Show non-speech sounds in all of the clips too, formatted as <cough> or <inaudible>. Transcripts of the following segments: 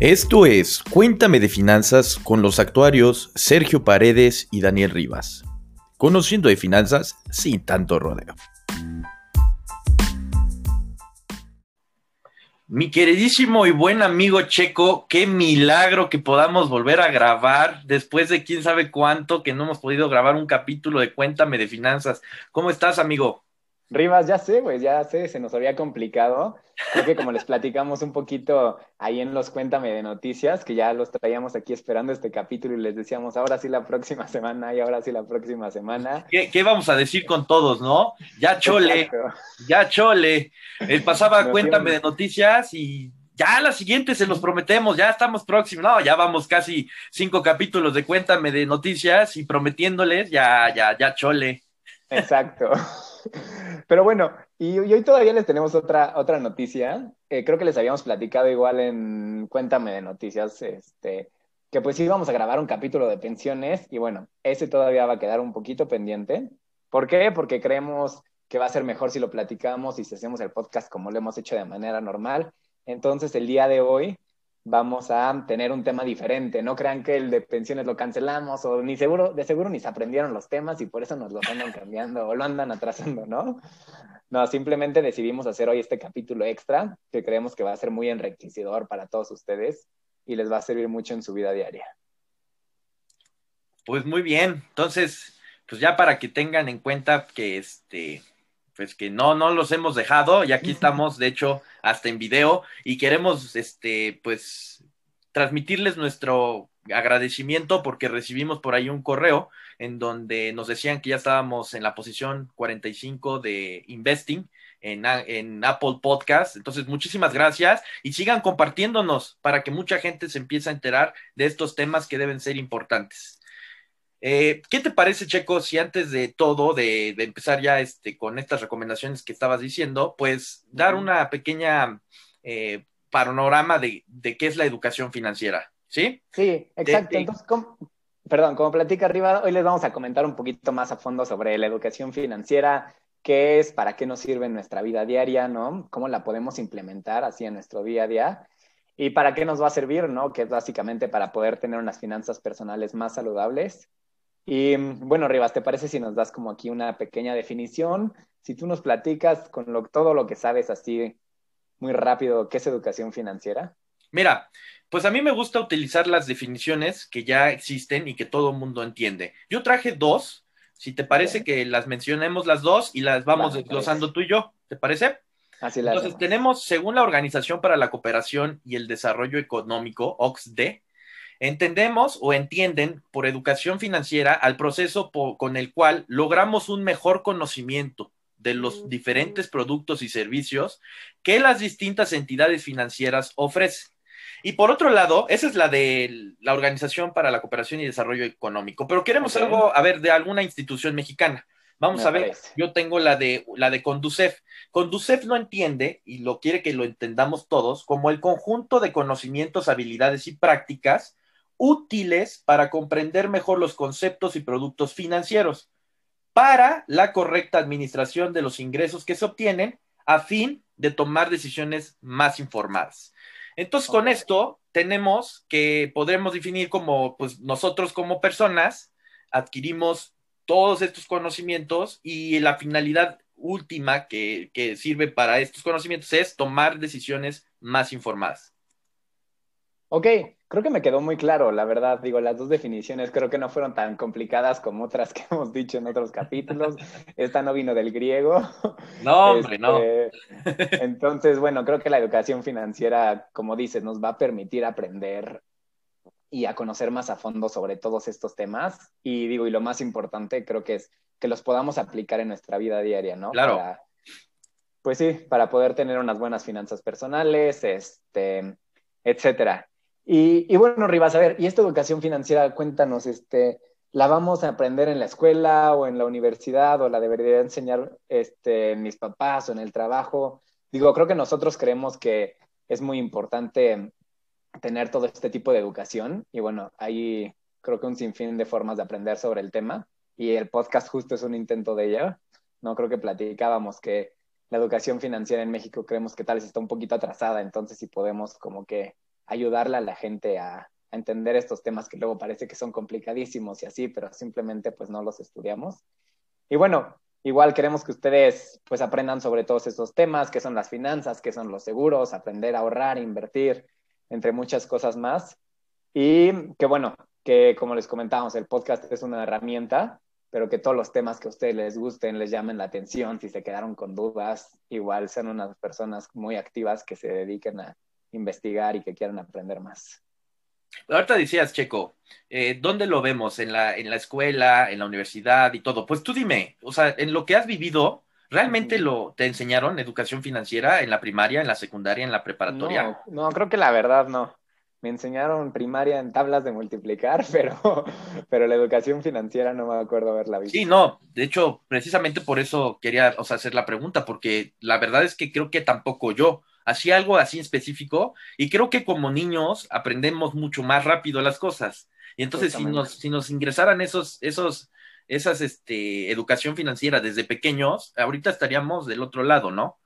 Esto es Cuéntame de Finanzas con los actuarios Sergio Paredes y Daniel Rivas. Conociendo de finanzas sin tanto rodeo. Mi queridísimo y buen amigo Checo, qué milagro que podamos volver a grabar después de quién sabe cuánto que no hemos podido grabar un capítulo de Cuéntame de Finanzas. ¿Cómo estás, amigo? Rivas, ya sé, güey, ya sé, se nos había complicado. Creo que como les platicamos un poquito ahí en los Cuéntame de Noticias, que ya los traíamos aquí esperando este capítulo y les decíamos, ahora sí la próxima semana y ahora sí la próxima semana. ¿Qué, vamos a decir con todos, no? Ya chole, ya chole. El pasaba Cuéntame de Noticias y ya la siguiente se los prometemos, ya estamos próximos, no, ya vamos casi cinco capítulos de Cuéntame de Noticias y prometiéndoles, ya, ya, ya chole. Exacto. <laughs> Pero bueno, y, hoy todavía les tenemos otra, otra noticia. Eh, creo que les habíamos platicado igual en Cuéntame de Noticias, este, que pues íbamos a grabar un capítulo de pensiones y bueno, ese todavía va a quedar un poquito pendiente. ¿Por qué? Porque creemos que va a ser mejor si lo platicamos y si hacemos el podcast como lo hemos hecho de manera normal. Entonces, el día de hoy vamos a tener un tema diferente. No crean que el de pensiones lo cancelamos o ni seguro, de seguro ni se aprendieron los temas y por eso nos los andan cambiando o lo andan atrasando, ¿no? No, simplemente decidimos hacer hoy este capítulo extra que creemos que va a ser muy enriquecedor para todos ustedes y les va a servir mucho en su vida diaria. Pues muy bien, entonces, pues ya para que tengan en cuenta que este, pues que no, no los hemos dejado y aquí estamos, de hecho, hasta en video y queremos, este, pues, transmitirles nuestro agradecimiento porque recibimos por ahí un correo en donde nos decían que ya estábamos en la posición 45 de Investing en, en, Apple Podcast. Entonces, muchísimas gracias y sigan compartiéndonos para que mucha gente se empiece a enterar de estos temas que deben ser importantes. Eh, ¿Qué te parece, Checo, si antes de todo, de, empezar ya este, con estas recomendaciones que estabas diciendo, pues dar una pequeña eh, panorama de, qué es la educación financiera? ¿Sí? Sí, exacto. Entonces, perdón, como platica arriba, hoy les vamos a comentar un poquito más a fondo sobre la educación financiera, qué es, para qué nos sirve en nuestra vida diaria, ¿no? Cómo la podemos implementar así en nuestro día a día. ¿Y para qué nos va a servir, no? Que es básicamente para poder tener unas finanzas personales más saludables y bueno, Rivas, ¿te parece si nos das como aquí una pequeña definición? Si tú nos platicas con todo lo que sabes así muy rápido, ¿qué es educación financiera? Mira, pues a mí me gusta utilizar las definiciones que ya existen y que todo el mundo entiende. Yo traje dos, si te parece que las mencionemos las dos y las vamos desglosando tú y yo, ¿te parece? Así Entonces tenemos, según la Organización para la Cooperación y el Desarrollo Económico, OXD, Entendemos o entienden por educación financiera al proceso con el cual logramos un mejor conocimiento de los diferentes productos y servicios que las distintas entidades financieras ofrecen. Y por otro lado, esa es la de la Organización para la Cooperación y Desarrollo Económico, pero queremos algo, a ver, de alguna institución mexicana. Vamos a ver, yo tengo la de la de Conducef. Conducef lo entiende y lo quiere que lo entendamos todos como el conjunto de conocimientos, habilidades y prácticas útiles para comprender mejor los conceptos y productos financieros para la correcta administración de los ingresos que se obtienen a fin de tomar decisiones más informadas. Entonces, con esto tenemos que podremos definir como, pues nosotros como personas adquirimos todos estos conocimientos y la finalidad última que, que sirve para estos conocimientos es tomar decisiones más informadas. Ok, creo que me quedó muy claro, la verdad. Digo, las dos definiciones creo que no fueron tan complicadas como otras que <laughs> hemos dicho en otros capítulos. Esta no vino del griego. No, hombre, no. Este, entonces, bueno, creo que la educación financiera, como dices, nos va a permitir aprender y a conocer más a fondo sobre todos estos temas. Y digo, y lo más importante creo que es que los podamos aplicar en nuestra vida diaria, ¿no? Claro. pues sí, para poder tener unas buenas finanzas personales, este, etcétera. Y, bueno, Rivas, a ver, y esta educación financiera, cuéntanos, este, ¿la vamos a aprender en la escuela o en la universidad o la debería enseñar este, mis papás o en el trabajo? Digo, creo que nosotros creemos que es muy importante tener todo este tipo de educación y bueno, hay creo que un sinfín de formas de aprender sobre el tema y el podcast justo es un intento de ello. No creo que platicábamos que la educación financiera en México creemos que tal vez está un poquito atrasada, entonces si podemos como que ayudarle a la gente a, entender estos temas que luego parece que son complicadísimos y así, pero simplemente pues no los estudiamos. Y bueno, igual queremos que ustedes pues aprendan sobre todos estos temas, que son las finanzas, que son los seguros, aprender a ahorrar, invertir, entre muchas cosas más. Y que bueno, que como les comentábamos, el podcast es una herramienta, pero que todos los temas que a ustedes les gusten, les llamen la atención, si se quedaron con dudas, igual sean unas personas muy activas que se dediquen a investigar y que quieran aprender más. Ahorita decías, Checo, eh, ¿dónde lo vemos? ¿En la, ¿En la escuela, en la universidad y todo? Pues tú dime, o sea, en lo que has vivido, ¿realmente lo te enseñaron educación financiera en la primaria, en la secundaria, en la preparatoria? No, no creo que la verdad no. Me enseñaron primaria en tablas de multiplicar, <laughs> pero, pero la educación financiera no me acuerdo haberla visto. Sí, no, de hecho, precisamente por eso quería o sea, hacer la pregunta, porque la verdad es que creo que tampoco yo hacía algo así específico y creo que como niños aprendemos mucho más rápido las cosas. Y entonces si nos, si nos ingresaran esos, esos, esas, este, educación financiera desde pequeños, ahorita estaríamos del otro lado, ¿no?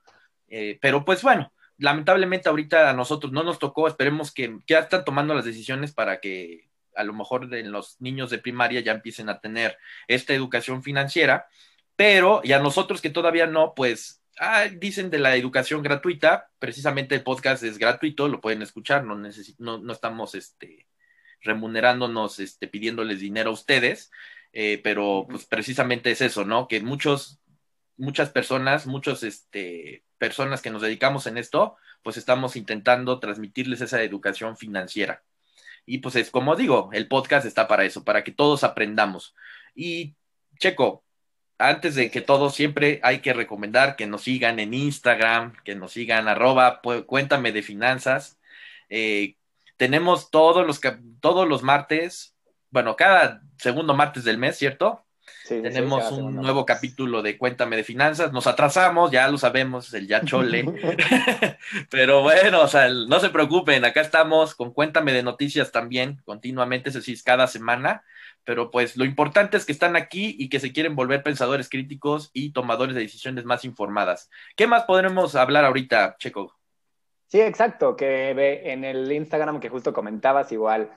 Eh, pero pues bueno, lamentablemente ahorita a nosotros no nos tocó, esperemos que, ya están tomando las decisiones para que a lo mejor de los niños de primaria ya empiecen a tener esta educación financiera, pero y a nosotros que todavía no, pues ah, dicen de la educación gratuita, precisamente el podcast es gratuito, lo pueden escuchar, no, no, estamos este, remunerándonos, este, pidiéndoles dinero a ustedes, eh, pero pues precisamente es eso, ¿no? Que muchos, muchas personas, muchos, este, personas que nos dedicamos en esto, pues estamos intentando transmitirles esa educación financiera. Y pues es como digo, el podcast está para eso, para que todos aprendamos. Y Checo, antes de que todo, siempre hay que recomendar que nos sigan en Instagram, que nos sigan arroba, cuéntame de finanzas. Eh, tenemos todos los, todos los martes, bueno, cada segundo martes del mes, ¿cierto? Sí, Tenemos un nuevo capítulo de Cuéntame de Finanzas. Nos atrasamos, ya lo sabemos, el ya chole. <laughs> <laughs> Pero bueno, o sea, no se preocupen, acá estamos con Cuéntame de Noticias también, continuamente, es decir, cada semana pero pues lo importante es que están aquí y que se quieren volver pensadores críticos y tomadores de decisiones más informadas. ¿Qué más podremos hablar ahorita, Checo? Sí, exacto, que ve en el Instagram que justo comentabas, igual,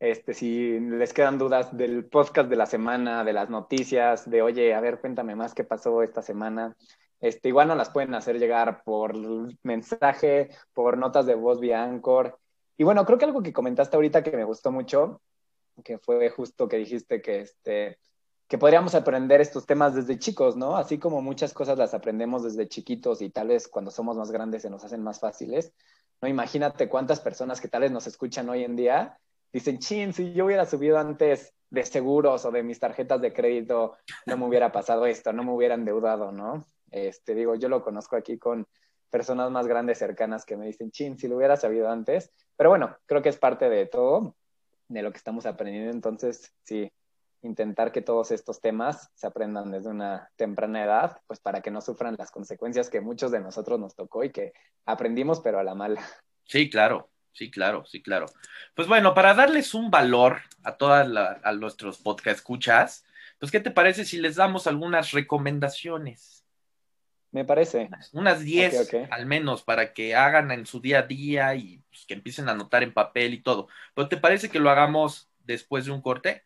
este, si les quedan dudas del podcast de la semana, de las noticias, de oye, a ver, cuéntame más qué pasó esta semana. Este, igual no las pueden hacer llegar por mensaje, por notas de voz vía Anchor. Y bueno, creo que algo que comentaste ahorita que me gustó mucho que fue justo que dijiste que, este, que podríamos aprender estos temas desde chicos, ¿no? Así como muchas cosas las aprendemos desde chiquitos y tal vez cuando somos más grandes se nos hacen más fáciles, ¿no? Imagínate cuántas personas que tal vez nos escuchan hoy en día dicen, chin, si yo hubiera subido antes de seguros o de mis tarjetas de crédito, no me hubiera pasado esto, no me hubiera endeudado, ¿no? Este, digo, yo lo conozco aquí con personas más grandes cercanas que me dicen, chin, si lo hubiera sabido antes, pero bueno, creo que es parte de todo de lo que estamos aprendiendo. Entonces, sí, intentar que todos estos temas se aprendan desde una temprana edad, pues para que no sufran las consecuencias que muchos de nosotros nos tocó y que aprendimos, pero a la mala. Sí, claro. Sí, claro, sí, claro. Pues bueno, para darles un valor a todas a nuestros podcast escuchas, pues ¿qué te parece si les damos algunas recomendaciones? Me parece. Unas 10 al menos para que hagan en su día a día y pues, que empiecen a anotar en papel y todo. ¿Pero te parece que lo hagamos después de un corte?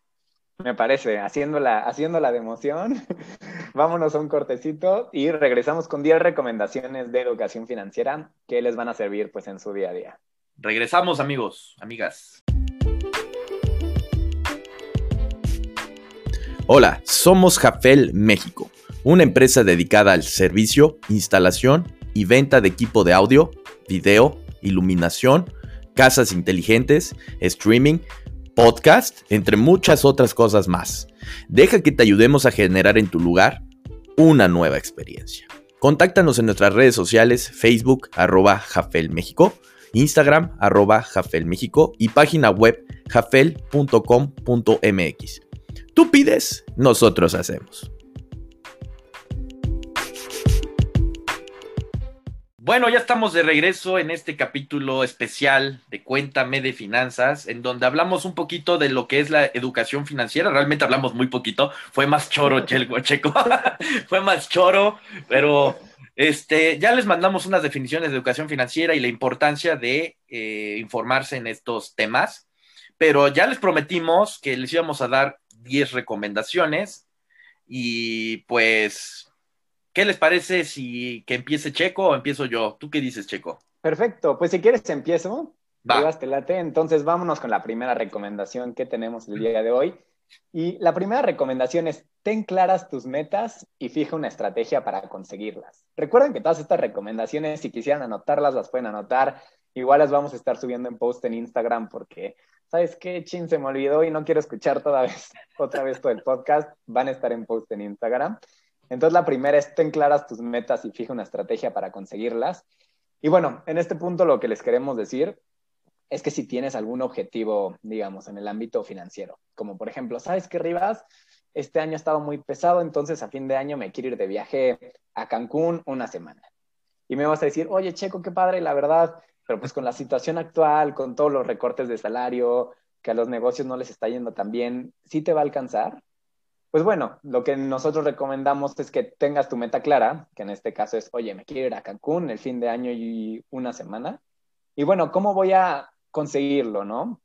Me parece, haciéndola, haciéndola de emoción. <laughs> Vámonos a un cortecito y regresamos con 10 recomendaciones de educación financiera que les van a servir pues en su día a día. Regresamos amigos, amigas. Hola, somos Jafel México una empresa dedicada al servicio, instalación y venta de equipo de audio, video, iluminación, casas inteligentes, streaming, podcast, entre muchas otras cosas más. Deja que te ayudemos a generar en tu lugar una nueva experiencia. Contáctanos en nuestras redes sociales, Facebook, arroba Jafel México, Instagram, arroba Jafel México y página web jafel.com.mx. Tú pides, nosotros hacemos. Bueno, ya estamos de regreso en este capítulo especial de Cuéntame de Finanzas, en donde hablamos un poquito de lo que es la educación financiera. Realmente hablamos muy poquito, fue más choro, <laughs> Checo, Checo. <laughs> fue más choro, pero Este, ya les mandamos unas definiciones de educación financiera y la importancia de eh, informarse en estos temas, pero ya les prometimos que les íbamos a dar 10 recomendaciones y pues, ¿qué les parece si que empiece Checo o empiezo yo? ¿Tú qué dices, Checo? Perfecto, pues si quieres empiezo. Va. late. Entonces vámonos con la primera recomendación que tenemos el día de hoy. Y la primera recomendación es, ten claras tus metas y fija una estrategia para conseguirlas. Recuerden que todas estas recomendaciones, si quisieran anotarlas, las pueden anotar. Igual las vamos a estar subiendo en post en Instagram porque, ¿sabes qué? Chin, se me olvidó y no quiero escuchar toda vez, <laughs> otra vez todo el podcast. Van a estar en post en Instagram. Entonces, la primera es, ten claras tus metas y fija una estrategia para conseguirlas. Y bueno, en este punto lo que les queremos decir es que si tienes algún objetivo, digamos, en el ámbito financiero, como por ejemplo, ¿sabes qué, Rivas? Este año ha estado muy pesado, entonces a fin de año me quiero ir de viaje a Cancún una semana. Y me vas a decir, oye, Checo, qué padre, la verdad, pero pues con la situación actual, con todos los recortes de salario, que a los negocios no les está yendo tan bien, ¿sí te va a alcanzar? Pues bueno, lo que nosotros recomendamos es que tengas tu meta clara, que en este caso es, oye, me quiero ir a Cancún el fin de año y una semana. Y bueno, ¿cómo voy a conseguirlo, ¿no?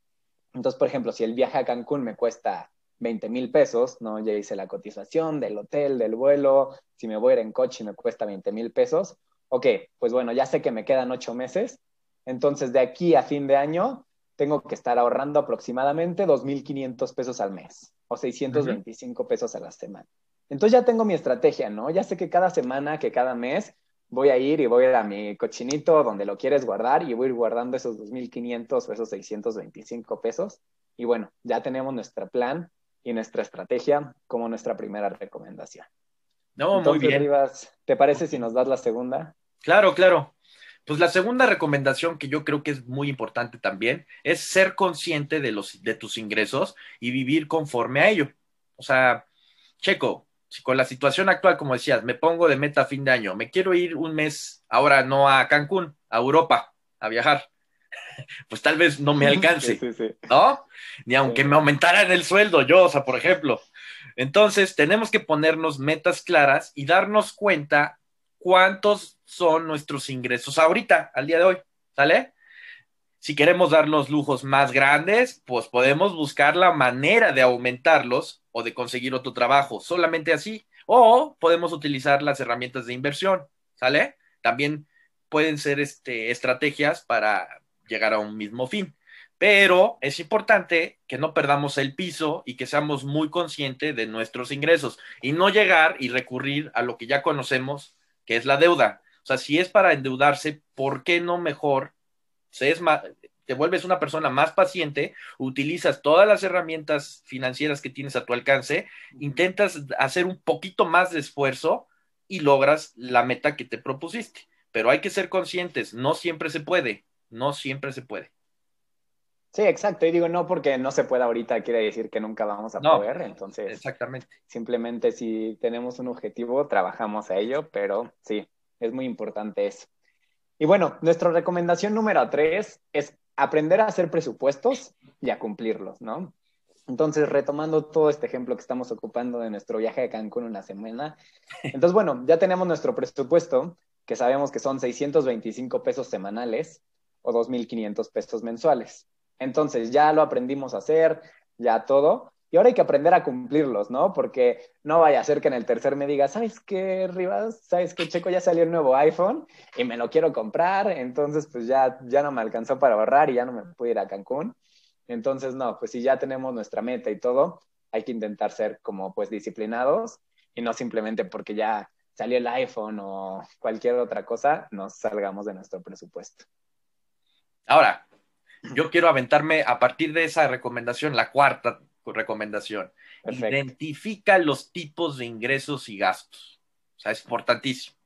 Entonces, por ejemplo, si el viaje a Cancún me cuesta 20 mil pesos, ¿no? Ya hice la cotización del hotel, del vuelo, si me voy a ir en coche me cuesta 20 mil pesos, ok, pues bueno, ya sé que me quedan ocho meses, entonces de aquí a fin de año tengo que estar ahorrando aproximadamente 2.500 pesos al mes o 625 pesos a la semana. Entonces ya tengo mi estrategia, ¿no? Ya sé que cada semana, que cada mes voy a ir y voy a ir a mi cochinito donde lo quieres guardar y voy a ir guardando esos 2.500 o esos 625 pesos. Y bueno, ya tenemos nuestro plan y nuestra estrategia como nuestra primera recomendación. No, muy bien. Rivas, ¿te parece si nos das la segunda? Claro, claro. Pues la segunda recomendación que yo creo que es muy importante también es ser consciente de, los, de tus ingresos y vivir conforme a ello. O sea, Checo, si con la situación actual, como decías, me pongo de meta a fin de año, me quiero ir un mes, ahora no a Cancún, a Europa, a viajar, <laughs> pues tal vez no me alcance, ¿no? Ni aunque me aumentaran el sueldo, yo, o sea, por ejemplo. Entonces, tenemos que ponernos metas claras y darnos cuenta cuántos son nuestros ingresos ahorita, al día de hoy, ¿sale? Si queremos darnos lujos más grandes, pues podemos buscar la manera de aumentarlos o de conseguir otro trabajo, solamente así. O podemos utilizar las herramientas de inversión, ¿sale? También pueden ser este, estrategias para llegar a un mismo fin. Pero es importante que no perdamos el piso y que seamos muy conscientes de nuestros ingresos y no llegar y recurrir a lo que ya conocemos, que es la deuda. O sea, si es para endeudarse, ¿por qué no mejor se es más, te vuelves una persona más paciente, utilizas todas las herramientas financieras que tienes a tu alcance, intentas hacer un poquito más de esfuerzo y logras la meta que te propusiste. Pero hay que ser conscientes, no siempre se puede, no siempre se puede. Sí, exacto. Y digo, no porque no se pueda ahorita quiere decir que nunca vamos a poder. Entonces, exactamente. Simplemente si tenemos un objetivo, trabajamos a ello, pero sí, es muy importante eso. Y bueno, nuestra recomendación número tres es aprender a hacer presupuestos y a cumplirlos, ¿no? Entonces, retomando todo este ejemplo que estamos ocupando de nuestro viaje a Cancún una semana, <laughs> entonces, bueno, ya tenemos nuestro presupuesto, que sabemos que son 625 pesos semanales o 2.500 pesos mensuales. Entonces, ya lo aprendimos a hacer, ya todo, y ahora hay que aprender a cumplirlos, ¿no? Porque no vaya a ser que en el tercer me diga, ¿sabes qué, Rivas? ¿Sabes qué, Checo? Ya salió el nuevo iPhone y me lo quiero comprar, entonces pues ya, ya no me alcanzó para ahorrar y ya no me pude ir a Cancún. Entonces, no, pues si ya tenemos nuestra meta y todo, hay que intentar ser como pues disciplinados y no simplemente porque ya salió el iPhone o cualquier otra cosa, nos salgamos de nuestro presupuesto. Ahora, yo quiero aventarme a partir de esa recomendación, la cuarta recomendación. Identifica los tipos de ingresos y gastos. O sea, es importantísimo.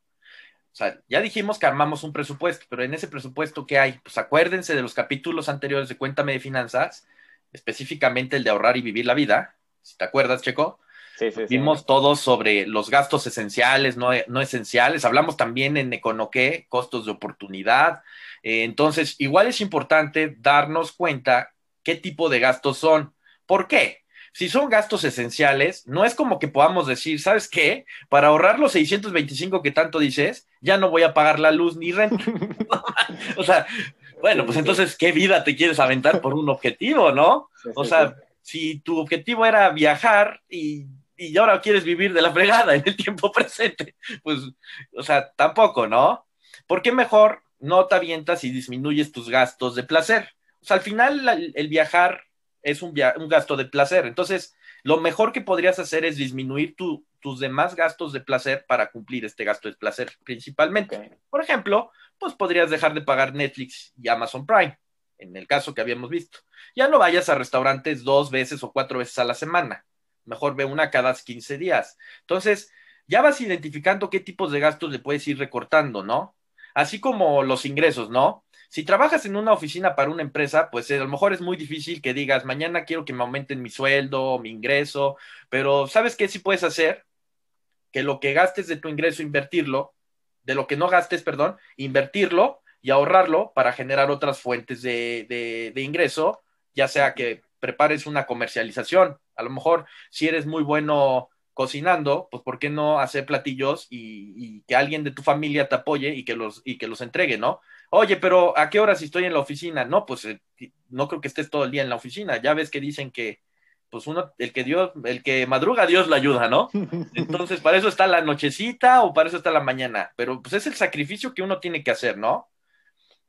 O sea, ya dijimos que armamos un presupuesto, pero en ese presupuesto, ¿qué hay? Pues acuérdense de los capítulos anteriores de Cuéntame de Finanzas, específicamente el de ahorrar y vivir la vida. Si te acuerdas, Checo. Sí, sí, Vimos todos sobre los gastos esenciales, no, no esenciales. Hablamos también en Econoqué, costos de oportunidad. Eh, entonces, igual es importante darnos cuenta qué tipo de gastos son. ¿Por qué? si son gastos esenciales, no es como que podamos decir, ¿sabes qué? Para ahorrar los 625 que tanto dices, ya no voy a pagar la luz ni renta. <laughs> <laughs> o sea, bueno, pues entonces, ¿qué vida te quieres aventar por un objetivo, no? o sea, si tu objetivo era viajar y, y ahora quieres vivir de la fregada en el tiempo <laughs> presente, pues, o sea, tampoco, ¿no? ¿Por qué mejor no te avientas y disminuyes tus gastos de placer? O sea, al final el viajar es un, un gasto de placer. Entonces, lo mejor que podrías hacer es disminuir tus demás gastos de placer para cumplir este gasto de placer principalmente. Por ejemplo, pues podrías dejar de pagar Netflix y Amazon Prime, en el caso que habíamos visto. Ya no vayas a restaurantes dos veces o cuatro veces a la semana. Mejor ve una cada 15 días. Entonces, ya vas identificando qué tipos de gastos le puedes ir recortando, ¿no? Así como los ingresos, ¿no? Si trabajas en una oficina para una empresa, pues a lo mejor es muy difícil que digas, mañana quiero que me aumenten mi sueldo, mi ingreso, pero ¿sabes qué sí puedes hacer? Que lo que gastes de tu ingreso, invertirlo, de lo que no gastes, perdón, invertirlo y ahorrarlo para generar otras fuentes de, de, ingreso, ya sea que prepares una comercialización. A lo mejor si eres muy bueno cocinando, pues ¿por qué no hacer platillos y, y, que alguien de tu familia te apoye y que los, y que los entregue, ¿no? Oye, pero ¿a qué hora si estoy en la oficina? No, pues eh, no creo que estés todo el día en la oficina. Ya ves que dicen que, pues uno, el que Dios, el que madruga, Dios lo ayuda, ¿no? <laughs> Entonces, para eso está la nochecita o para eso está la mañana. Pero pues es el sacrificio que uno tiene que hacer, ¿no?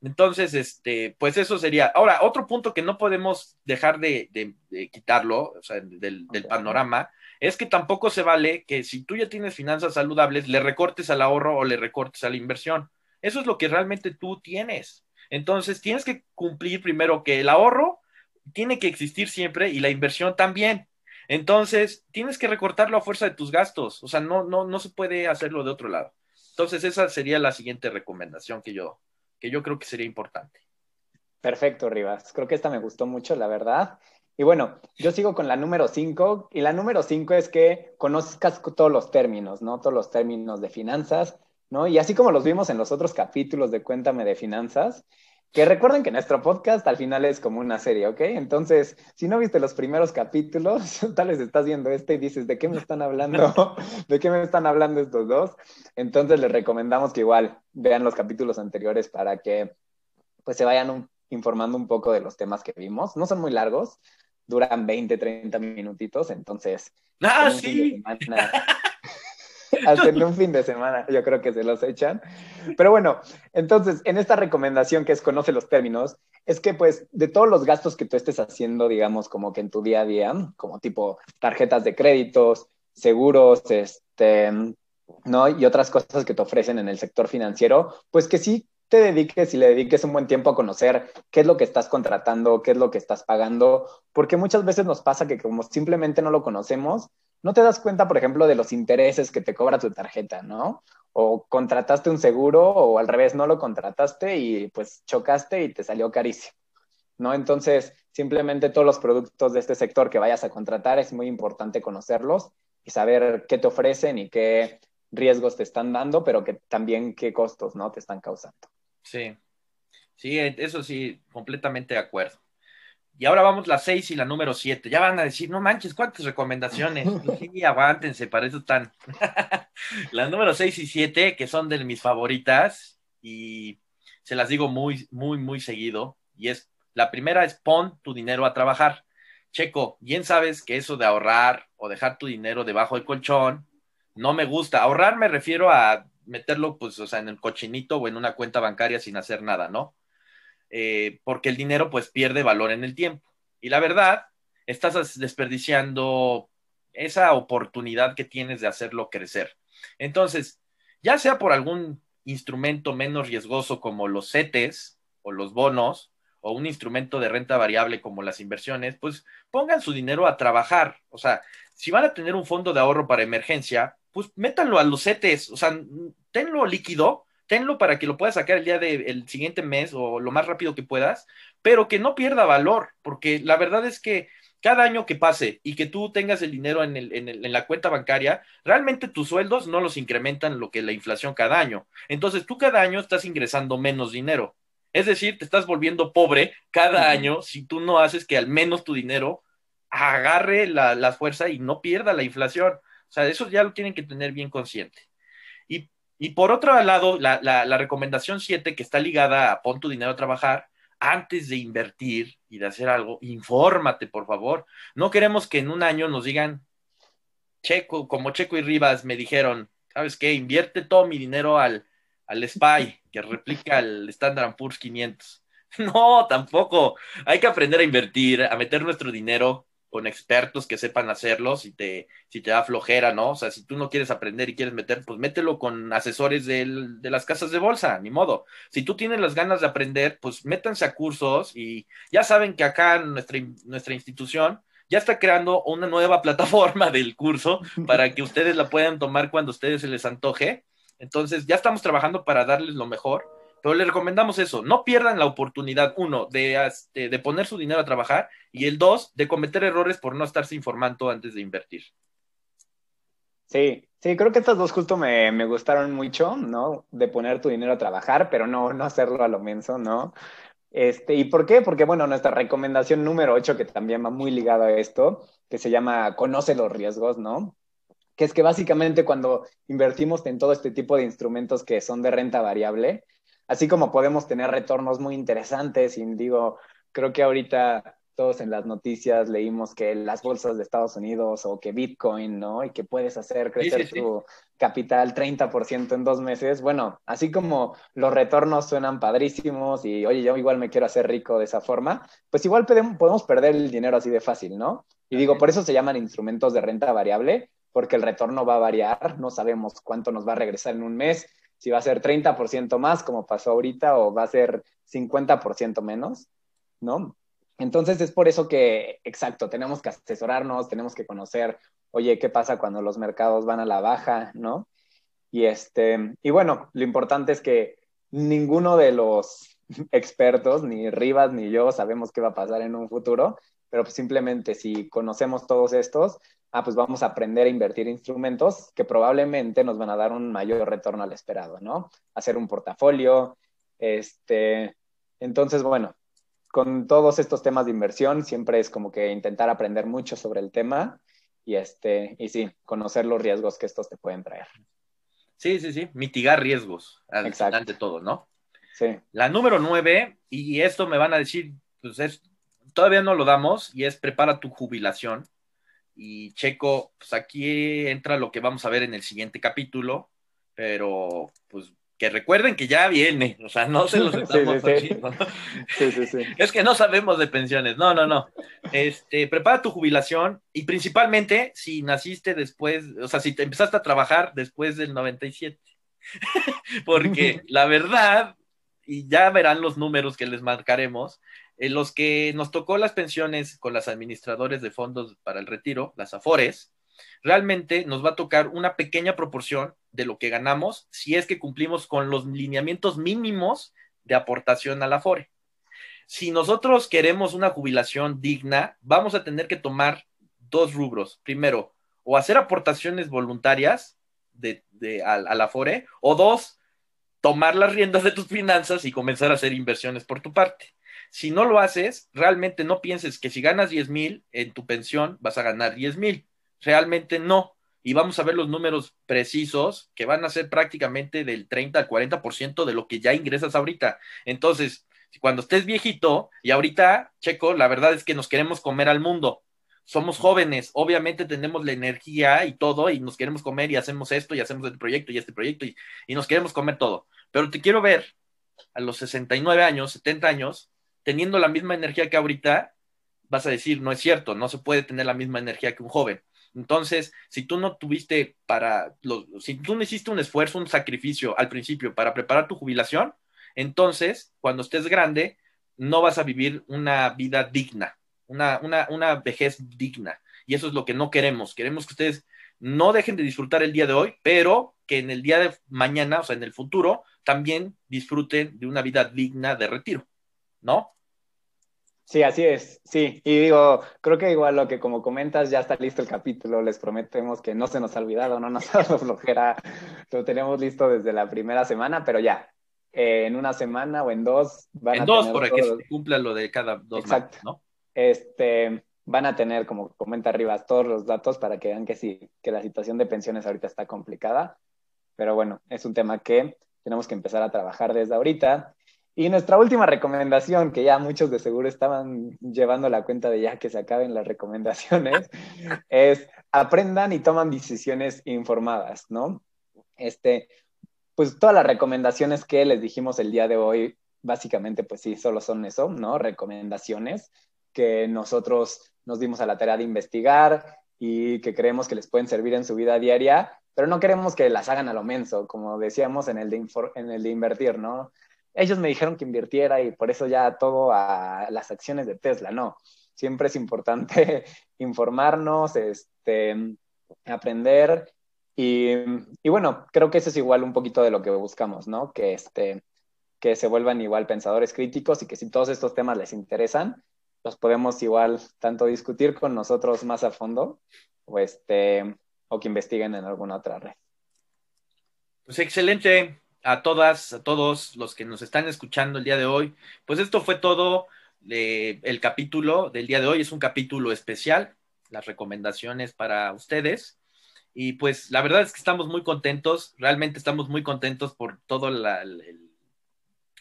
Entonces, este, pues eso sería. Ahora, otro punto que no podemos dejar de, quitarlo, o sea, del, del, panorama, es que tampoco se vale que si tú ya tienes finanzas saludables, le recortes al ahorro o le recortes a la inversión. Eso es lo que realmente tú tienes. Entonces, tienes que cumplir primero que el ahorro tiene que existir siempre y la inversión también. Entonces, tienes que recortarlo a fuerza de tus gastos. O sea, no, no, no se puede hacerlo de otro lado. Entonces, esa sería la siguiente recomendación que yo, que yo creo que sería importante. Perfecto, Rivas. Creo que esta me gustó mucho, la verdad. Y bueno, yo sigo con la número 5 y la número 5 es que conozcas todos los términos, ¿no? Todos los términos de finanzas, ¿no? Y así como los vimos en los otros capítulos de Cuéntame de Finanzas, que recuerden que nuestro podcast al final es como una serie, ¿ok? Entonces, si no viste los primeros capítulos, <laughs> tal vez estás viendo este y dices, ¿de qué me están hablando? <laughs> ¿De qué me están hablando estos dos? Entonces, les recomendamos que igual vean los capítulos anteriores para que pues se vayan informando un poco de los temas que vimos. No son muy largos, duran 20, 30 minutitos, entonces... Ah, sí. <laughs> hacerle un fin de semana, yo creo que se los echan. Pero bueno, entonces, en esta recomendación que es conoce los términos, es que pues de todos los gastos que tú estés haciendo, digamos, como que en tu día a día, como tipo tarjetas de créditos, seguros, este, ¿no? Y otras cosas que te ofrecen en el sector financiero, pues que sí te dediques y le dediques un buen tiempo a conocer qué es lo que estás contratando, qué es lo que estás pagando, porque muchas veces nos pasa que como simplemente no lo conocemos, no te das cuenta, por ejemplo, de los intereses que te cobra tu tarjeta, ¿no? O contrataste un seguro o al revés, no lo contrataste y pues chocaste y te salió carísimo, ¿no? Entonces, simplemente todos los productos de este sector que vayas a contratar es muy importante conocerlos y saber qué te ofrecen y qué riesgos te están dando, pero que también qué costos, ¿no? Te están causando. Sí, sí, eso sí, completamente de acuerdo. Y ahora vamos la 6 y la número 7. Ya van a decir, no manches, ¿cuántas recomendaciones? <laughs> Pues sí, aguántense, para eso están. <laughs> las número 6 y 7, que son de mis favoritas, y se las digo muy, muy, muy seguido. Y es, la primera es pon tu dinero a trabajar. Checo, bien sabes que eso de ahorrar o dejar tu dinero debajo del colchón, no me gusta. Ahorrar me refiero a meterlo, pues, o sea, en el cochinito o en una cuenta bancaria sin hacer nada, ¿no? Eh, porque el dinero pues pierde valor en el tiempo. Y la verdad, estás desperdiciando esa oportunidad que tienes de hacerlo crecer. Entonces, ya sea por algún instrumento menos riesgoso como los CETES o los bonos, o un instrumento de renta variable como las inversiones, pues pongan su dinero a trabajar. O sea, si van a tener un fondo de ahorro para emergencia, pues métanlo a los CETES, o sea, tenlo líquido tenlo para que lo puedas sacar el día del siguiente mes o lo más rápido que puedas, pero que no pierda valor, porque la verdad es que cada año que pase y que tú tengas el dinero en, el, en, el, en, la cuenta bancaria, realmente tus sueldos no los incrementan lo que la inflación cada año. Entonces tú cada año estás ingresando menos dinero. Es decir, te estás volviendo pobre cada año si tú no haces que al menos tu dinero agarre la, fuerza y no pierda la inflación. O sea, eso ya lo tienen que tener bien consciente. Y, y por otro lado, la, la recomendación 7 que está ligada a pon tu dinero a trabajar, antes de invertir y de hacer algo, infórmate, por favor. No queremos que en un año nos digan, Checo, como Checo y Rivas me dijeron, ¿sabes qué? Invierte todo mi dinero al, al SPY, que replica el Standard Poor's 500. <laughs> No, tampoco. Hay que aprender a invertir, a meter nuestro dinero con expertos que sepan hacerlo, si te, si te da flojera, ¿no? O sea, si tú no quieres aprender y quieres meter, pues mételo con asesores de las casas de bolsa, ni modo. Si tú tienes las ganas de aprender, pues métanse a cursos y ya saben que acá nuestra, nuestra institución ya está creando una nueva <laughs> plataforma del curso para que ustedes la puedan tomar cuando a ustedes se les antoje. Entonces, ya estamos trabajando para darles lo mejor pero le recomendamos eso, no pierdan la oportunidad, uno, de, este, de poner su dinero a trabajar y el dos, de cometer errores por no estarse informando antes de invertir. Sí, sí, creo que estas dos justo me, me, gustaron mucho, ¿no? De poner tu dinero a trabajar, pero no, no hacerlo a lo menso, ¿no? Este, ¿Y por qué? Porque, bueno, nuestra recomendación número 8, que también va muy ligado a esto, que se llama Conoce los riesgos, ¿no? Que es que básicamente cuando invertimos en todo este tipo de instrumentos que son de renta variable, así como podemos tener retornos muy interesantes, y digo, creo que ahorita todos en las noticias leímos que las bolsas de Estados Unidos o que Bitcoin, ¿no? Y que puedes hacer crecer tu capital 30% en dos meses. Bueno, así como los retornos suenan padrísimos y, oye, yo igual me quiero hacer rico de esa forma, pues igual podemos perder el dinero así de fácil, ¿no? Y digo, por eso se llaman instrumentos de renta variable, porque el retorno va a variar, no sabemos cuánto nos va a regresar en un mes, si va a ser 30% más, como pasó ahorita, o va a ser 50% menos, ¿no? Entonces es por eso que, exacto, tenemos que asesorarnos, tenemos que conocer, oye, ¿qué pasa cuando los mercados van a la baja, ¿no? Y, este, y bueno, lo importante es que ninguno de los <laughs> expertos, ni Rivas ni yo, sabemos qué va a pasar en un futuro, pero simplemente si conocemos todos estos, ah, pues vamos a aprender a invertir instrumentos que probablemente nos van a dar un mayor retorno al esperado, ¿no? Hacer un portafolio, este, entonces, bueno, con todos estos temas de inversión siempre es como que intentar aprender mucho sobre el tema y este, y sí, conocer los riesgos que estos te pueden traer. Sí, sí, sí, mitigar riesgos ante todo, ¿no? Sí. La número nueve, y esto me van a decir, pues es, todavía no lo damos, y es prepara tu jubilación. Y Checo, pues aquí entra lo que vamos a ver en el siguiente capítulo, pero pues que recuerden que ya viene, o sea, no se los <laughs> estamos <laughs> sí, sí, sí. <laughs> Es que no sabemos de pensiones, no, no, no. Este, prepara tu jubilación y principalmente si naciste después, o sea, si te empezaste a trabajar después del 97. Porque la verdad, y ya verán los números que les marcaremos, en los que nos tocó las pensiones con las administradores de fondos para el retiro, las AFORES, realmente nos va a tocar una pequeña proporción de lo que ganamos si es que cumplimos con los lineamientos mínimos de aportación a la AFORE. Si nosotros queremos una jubilación digna, vamos a tener que tomar dos rubros. Primero, o hacer aportaciones voluntarias de, a, a la AFORE, o dos, tomar las riendas de tus finanzas y comenzar a hacer inversiones por tu parte. Si no lo haces, realmente no pienses que si ganas 10 mil en tu pensión vas a ganar 10 mil. Realmente no. Y vamos a ver los números precisos que van a ser prácticamente del 30 al 40% de lo que ya ingresas ahorita. Entonces, cuando estés viejito y ahorita, Checo, la verdad es que nos queremos comer al mundo. Somos jóvenes, obviamente tenemos la energía y todo y nos queremos comer y hacemos esto y hacemos este proyecto y este proyecto y, y nos queremos comer todo. Pero te quiero ver a los 69 años, 70 años, teniendo la misma energía que ahorita, vas a decir, no es cierto, no se puede tener la misma energía que un joven. Entonces, si tú no tuviste para, si tú no hiciste un esfuerzo, un sacrificio al principio para preparar tu jubilación, entonces, cuando estés grande, no vas a vivir una vida digna, una, una, una vejez digna. Y eso es lo que no queremos. Queremos que ustedes no dejen de disfrutar el día de hoy, pero que en el día de mañana, o sea, en el futuro, también disfruten de una vida digna de retiro. ¿No? Sí, así es, sí. Y digo, creo que igual lo que como comentas, ya está listo el capítulo, les prometemos que no se nos ha olvidado, no nos <laughs> ha dado flojera, lo tenemos listo desde la primera semana, pero ya, eh, en una semana o en dos van en dos, para que se cumpla lo de cada dos Exacto. ¿no? Este, van a tener, como comenta arriba, todos los datos para que vean que sí, que la situación de pensiones ahorita está complicada. Pero bueno, es un tema que tenemos que empezar a trabajar desde ahorita. Y nuestra última recomendación, que ya muchos de seguro estaban llevando la cuenta de ya que se acaben las recomendaciones, <laughs> es aprendan y toman decisiones informadas, ¿no? Este, pues todas las recomendaciones que les dijimos el día de hoy, básicamente, pues sí, solo son eso, ¿no? Recomendaciones que nosotros nos dimos a la tarea de investigar y que creemos que les pueden servir en su vida diaria, pero no queremos que las hagan a lo menso, como decíamos en el de, en el de invertir, ¿no? Ellos me dijeron que invirtiera y por eso ya todo a las acciones de Tesla, no. Siempre es importante <laughs> informarnos, este, aprender y, bueno, creo que eso es igual un poquito de lo que buscamos, ¿no? Que, este, que se vuelvan igual pensadores críticos y que si todos estos temas les interesan, los podemos igual tanto discutir con nosotros más a fondo o, este, o que investiguen en alguna otra red. Pues excelente a todas, a todos los que nos están escuchando el día de hoy. Pues esto fue todo el capítulo del día de hoy. Es un capítulo especial, las recomendaciones para ustedes. Y pues la verdad es que estamos muy contentos, realmente estamos muy contentos por todo el,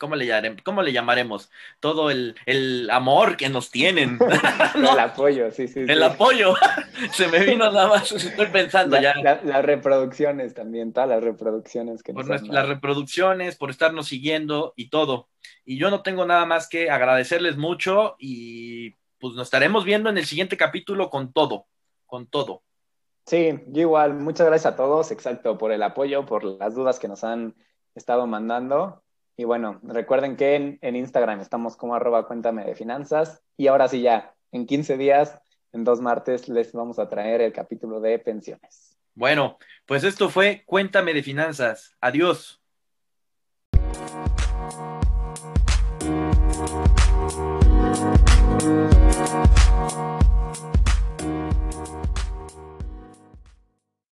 ¿cómo le, llamaremos? ¿cómo le llamaremos? Todo el, el, amor que nos tienen. <laughs> <laughs> El apoyo, sí, sí. El apoyo. <laughs> Se me vino nada más, estoy pensando ya. las reproducciones también, todas las reproducciones que por nos Las reproducciones, por estarnos siguiendo y todo. Y yo no tengo nada más que agradecerles mucho y pues nos estaremos viendo en el siguiente capítulo con todo, con todo. Sí, yo igual, muchas gracias a todos, exacto, por el apoyo, por las dudas que nos han estado mandando. Y bueno, recuerden que en, Instagram estamos como arroba cuéntame de finanzas. Y ahora sí ya, en 15 días, en dos martes, les vamos a traer el capítulo de pensiones. Bueno, pues esto fue Cuéntame de finanzas. Adiós.